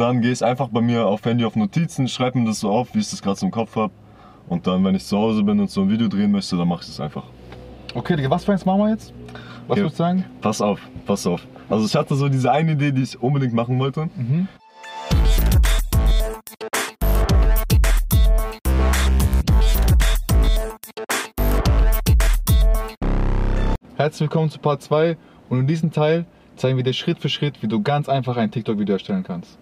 dann gehe ich einfach bei mir auf Handy auf Notizen, schreibe mir das so auf, wie ich das gerade so im Kopf habe. Und dann, wenn ich zu Hause bin und so ein Video drehen möchte, dann mache ich das einfach. Okay, Digga, was für eins machen wir jetzt? Was Ja. würdest du sagen? Pass auf, pass auf. Also ich hatte so diese eine Idee, die ich unbedingt machen wollte. Mhm. Herzlich willkommen zu Part 2 und in diesem Teil zeigen wir dir Schritt für Schritt, wie du ganz einfach ein TikTok-Video erstellen kannst.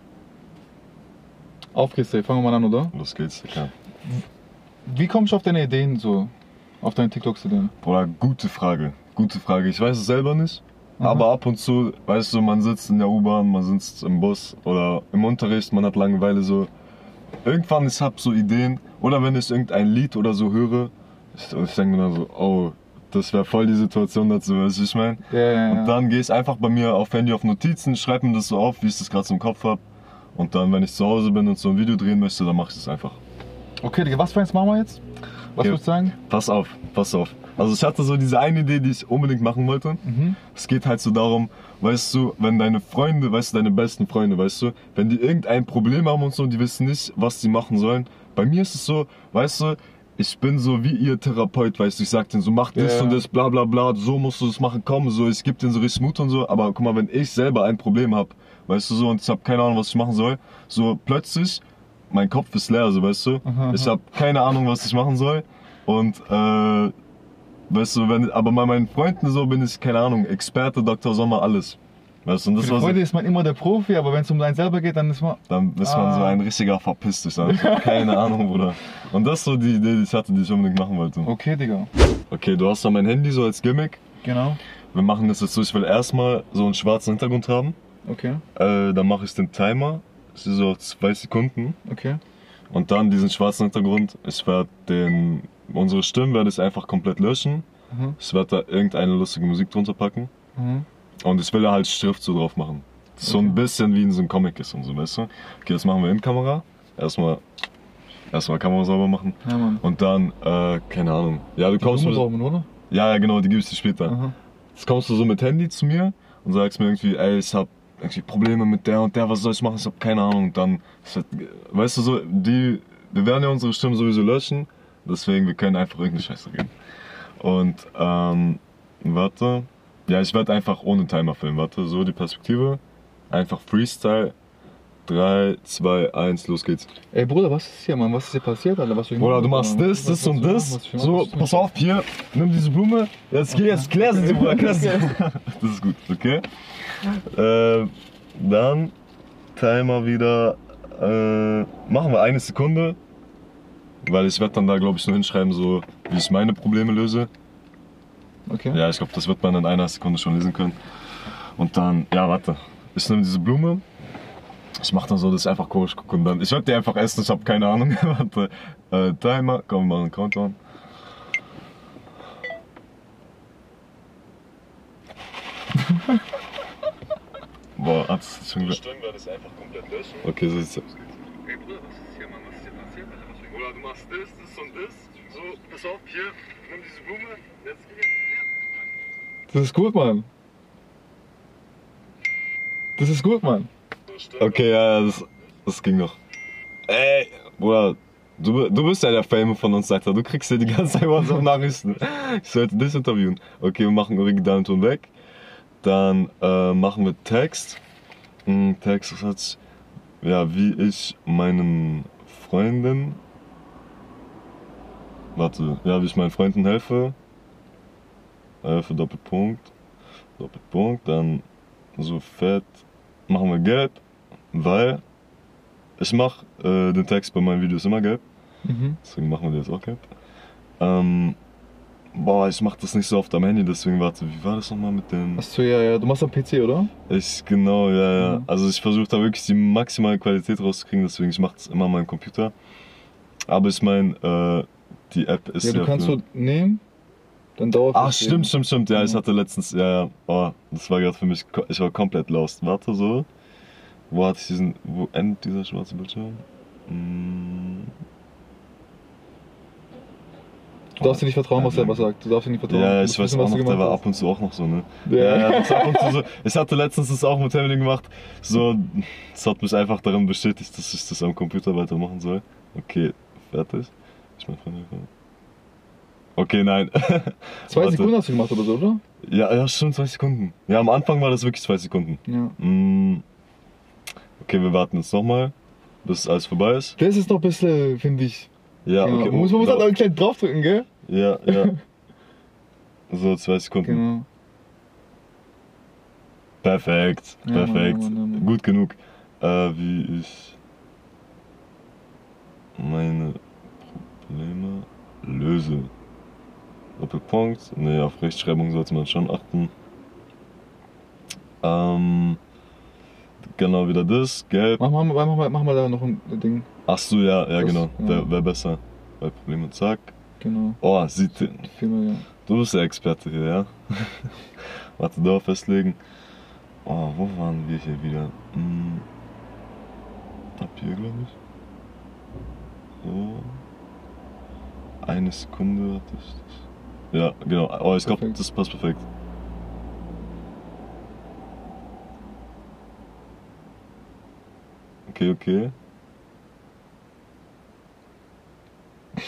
Auf geht's, ey. fangen wir mal an, oder? Los geht's, ja. Wie kommst du auf deine Ideen so? Auf deine TikToks-Ideen? Bruder, gute Frage. Gute Frage. Ich weiß es selber nicht. Mhm. Aber ab und zu, weißt du, man sitzt in der U-Bahn, man sitzt im Bus oder im Unterricht, man hat Langeweile so. Irgendwann, ich hab so Ideen. Oder wenn ich irgendein Lied oder so höre, ich, ich denke mir dann so, oh, das wäre voll die Situation dazu, weißt du, ich meine? Ja, ja, ja. Und dann gehe ich einfach bei mir auf Handy auf Notizen, schreibe mir das so auf, wie ich das gerade so im Kopf habe. Und dann, wenn ich zu Hause bin und so ein Video drehen möchte, dann mache ich das einfach. Okay, Digga, was für eins machen wir jetzt? Was Ja. würdest du sagen? Pass auf, pass auf. Also ich hatte so diese eine Idee, die ich unbedingt machen wollte. Mhm. Es geht halt so darum, weißt du, wenn deine Freunde, weißt du, deine besten Freunde, weißt du, wenn die irgendein Problem haben und so, die wissen nicht, was sie machen sollen. Bei mir ist es so, weißt du, ich bin so wie ihr Therapeut, weißt du, ich sag denen so, mach das Ja. und das, bla bla bla, so musst du das machen, komm, so, ich geb denen so richtig Mut und so, aber guck mal, wenn ich selber ein Problem hab, weißt du so, und ich hab keine Ahnung, was ich machen soll, so plötzlich, mein Kopf ist leer, so, weißt du, Aha, ich aha. hab keine Ahnung, was ich machen soll und, äh, Weißt du, wenn, aber bei meinen Freunden so bin ich, keine Ahnung, Experte, Dr. Sommer, alles. Weißt du, und das Für war die so, Freunde ist man immer der Profi, aber wenn es um einen selber geht, dann ist man. dann ist man so Ah. ein richtiger Verpiss dich. dann. Keine Ahnung, Bruder. Und das ist so die Idee, die ich hatte, die ich unbedingt machen wollte. Okay, Digga. Okay, du hast da mein Handy so als Gimmick. Genau. Wir machen das jetzt so, ich will erstmal so einen schwarzen Hintergrund haben. Okay. Äh, dann mache ich den Timer. Das ist so auf zwei Sekunden. Okay. Und dann diesen schwarzen Hintergrund. Ich werde den, unsere Stimmen werde ich einfach komplett löschen. Mhm. Ich werde da irgendeine lustige Musik drunter packen. Mhm. Und ich will da halt Schrift so drauf machen. So ein bisschen wie in so einem Comic ist und so, weißt du? Okay, das machen wir in Kamera. Erstmal, erstmal Kamera sauber machen. Ja, Mann. Und dann, äh, keine Ahnung. Ja, du Die kommst mit, saugen, oder? Ja, ja, genau, die gibst du später. Aha. Jetzt kommst du so mit Handy zu mir und sagst mir irgendwie, ey, ich hab irgendwie Probleme mit der und der, was soll ich machen? Ich hab keine Ahnung. Und dann, halt, weißt du so, die, wir werden ja unsere Stimmen sowieso löschen. Deswegen, wir können einfach irgendeine Scheiße reden. Und, ähm, warte. Ja, ich werde einfach ohne Timer filmen. Warte, so die Perspektive. Einfach Freestyle. 3, 2, 1, los geht's. Ey, Bruder, was ist hier, Mann? Was ist hier passiert, Alter? Was Bruder, du machst das, das und das. So, pass auf, hier, nimm diese Blume. Jetzt geh, jetzt klär sie, Bruder, klär sie. Das ist gut, okay? Äh, dann Timer wieder. Äh, machen wir eine Sekunde. Weil ich werde dann da, glaube ich, nur hinschreiben, so wie ich meine Probleme löse. Okay. Ja, ich glaube, das wird man in einer Sekunde schon lesen können. Und dann, ja, warte. Ich nehme diese Blume. Ich mache dann so, dass ich einfach komisch gucke und dann. Ich werde die einfach essen, ich habe keine Ahnung. warte. Äh, Timer, komm, wir machen einen Countdown. Boah, hat es schon gesagt. Stimmen werde ich einfach komplett löschen. Okay, so ist es. Ey Bruder, was ist hier, Mann? Was ist hier passiert? Alter? Was für- Bruder, du machst das, das und das. So, pass auf, hier, nimm diese Blume. Jetzt geh. Das ist gut, Mann. Das ist gut, Mann. Okay, ja, das, das ging noch. Ey, Bruder, du, du bist ja der Fame von uns, Alter. Du kriegst ja die ganze Zeit WhatsApp-Nachrichten. Ich sollte dich interviewen. Okay, wir machen originalen Ton weg. Dann äh, machen wir Text. Hm, Text, hat's? Ja, wie ich meinen Freunden. Warte, ja, wie ich meinen Freunden helfe. Helfe, Doppelpunkt. Doppelpunkt, dann so fett. Machen wir gelb, weil ich mache äh, den Text bei meinen Videos immer gelb. Mhm. Deswegen machen wir das auch gelb. Ähm, boah, ich mache das nicht so oft am Handy, deswegen warte, wie war das nochmal mit den. Achso, ja, ja. Du machst am PC, oder? Ich, genau, ja, ja. Mhm. Also ich versuche da wirklich die maximale Qualität rauszukriegen, deswegen ich mache das immer meinem Computer. Aber ich meine, äh, die App ist Ja, du kannst für- so nehmen, dann dauert Ach, stimmt, stimmt, stimmt. Ja, ich hatte letztens, ja, ja. Oh, das war gerade für mich, ich war komplett lost. Warte so. Wo hatte ich diesen, wo endet dieser schwarze Bildschirm? Hm. Du darfst dir nicht vertrauen, was er was sagt. Du darfst dir nicht vertrauen. Ja, ich weiß wissen, auch noch, der war ab und zu auch noch so, ne? Ja. Ja, ja, ab und zu so. Ich hatte letztens das auch mit Emily gemacht. So, das hat mich einfach darin bestätigt, dass ich das am Computer weitermachen soll. Okay, fertig. Ich mein Freund. Okay, nein. Zwei. Sekunden hast du gemacht oder so, oder? Ja, ja, schon zwei Sekunden. Ja, am Anfang war das wirklich zwei Sekunden. Ja. Mm. Okay, wir warten jetzt nochmal, bis alles vorbei ist. Das ist noch ein bisschen, finde ich. Ja, genau. okay. muss man muss halt auch klein draufdrücken, gell? Ja, ja. So, zwei Sekunden. Genau. Perfekt, Ja, Mann, perfekt. Mann, ja, Mann. Gut genug. Äh, wie ich meine Probleme löse. Doppelpunkt. Ne, auf Rechtschreibung sollte man schon achten. Ähm, genau wieder das, gelb. Mach mal, mach mal, mach mal da noch ein Ding. Ach so, ja, ja, Das- genau. ja. Wäre wär besser. Bei Probleme, zack. Genau. Oh, sieht. Viermal, ja. Du bist der Experte hier, ja? Warte, da festlegen. Oh, wo waren wir hier wieder? Hm. Ab hier, glaube ich. So. Eine Sekunde hatte ich das. Ja, genau. Oh, ich glaube, Perfekt. das passt perfekt. Okay, okay.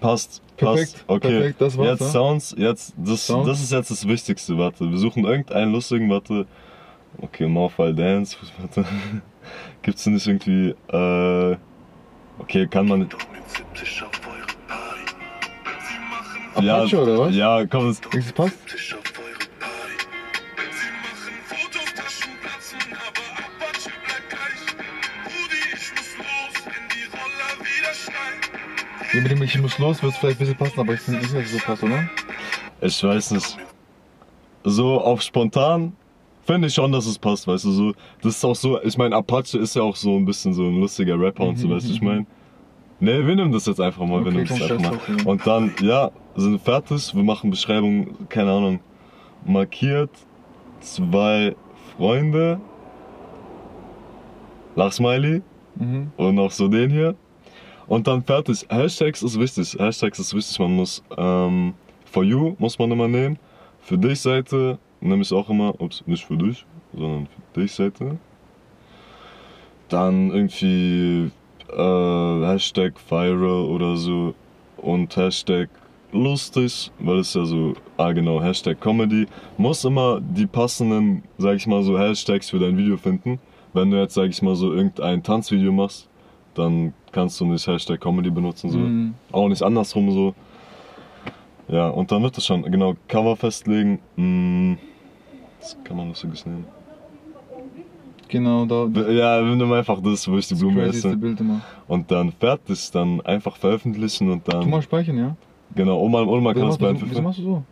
Passt, Perfekt, passt. Okay, perfekt, das war's, jetzt? Sounds, jetzt, das, Sounds? das ist jetzt das Wichtigste, warte. Wir suchen irgendeinen lustigen, warte. Okay, Morphle Dance, warte. Gibt's denn nicht irgendwie, äh, okay, kann man, Machen ja, Apache oder was? ja, komm, es, Denkst du, das passt? 70 auf eure Party. Sie machen Fotos, Taschen platzen, aber Apache bleibt gleich. Rudi, ich muss los, wenn die Roller wieder schneien. Ja, mit dem Ich muss los, wird es vielleicht ein bisschen passen, aber ich finde nicht, dass es so passt, oder? ich weiß nicht. So auf spontan finde ich schon, dass es passt, weißt du, so. Das ist auch so, ich meine, Apache ist ja auch so ein bisschen so ein lustiger Rapper und so, weißt du, ich meine. Ne, wir nehmen das jetzt einfach mal, wir Okay, nehmen das einfach mal. Und dann, ja, sind fertig, wir machen Beschreibung, keine Ahnung, markiert zwei Freunde, Lachsmiley Mhm. und noch so den hier. Und dann fertig. Hashtags ist wichtig. Hashtags ist wichtig. Man muss ähm, for you muss man immer nehmen. Für dich Seite nehme ich auch immer, ups, nicht für dich, sondern für dich Seite. Dann irgendwie äh, Hashtag viral oder so und Hashtag lustig, weil es ja so, ah genau, Hashtag Comedy. Muss immer die passenden, sag ich mal so, Hashtags für dein Video finden. Wenn du jetzt, sag ich mal so, irgendein Tanzvideo machst, dann kannst du nicht Hashtag Comedy benutzen, so. Mhm. Auch nicht andersrum so. Ja, und dann wird es schon, genau, Cover festlegen. Mm, das kann man lustiges nehmen. Genau, da. Ja, wir nehmen einfach das, wo ich die Blume esse. Bild immer. Und dann fertig, dann einfach veröffentlichen und dann. mal speichern, ja? Genau, Oma, Oma kann das bei du, wieso Entwürfen. machst du so?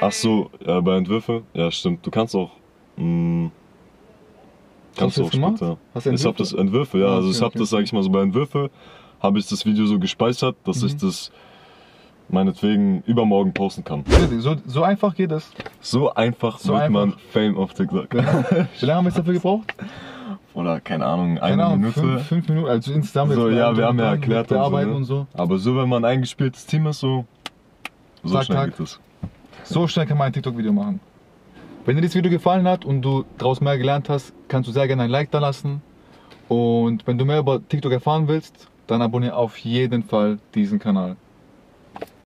Ach so, ja, bei Entwürfe? Ja, stimmt. Du kannst auch. Mh, kannst du du auch gemacht? später. Hast du Ich hab Entwürfe? das Entwürfe, ja. Ah, also okay, ich hab okay, das, sag ich mal so, bei Entwürfe habe ich das Video so gespeichert, dass ich Mhm. das meinetwegen übermorgen posten kann. So, so einfach geht es. So einfach So wird einfach. man Fame auf TikTok. Wie lange haben wir jetzt dafür gebraucht? Oder keine Ahnung, eine Keine Ahnung, Minute. fünf, fünf Minuten. Also insgesamt So, ja, wir haben ja und erklärt mit Bearbeiten und und so, so. ne? Aber so, wenn man ein eingespieltes Team ist, so, so Zack, schnell zack. geht es. So schnell kann man ein TikTok-Video machen. Wenn dir das Video gefallen hat und du daraus mehr gelernt hast, kannst du sehr gerne ein Like da lassen. Und wenn du mehr über TikTok erfahren willst, dann abonniere auf jeden Fall diesen Kanal.